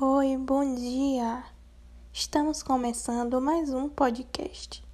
Oi, bom dia. Estamos começando mais um podcast.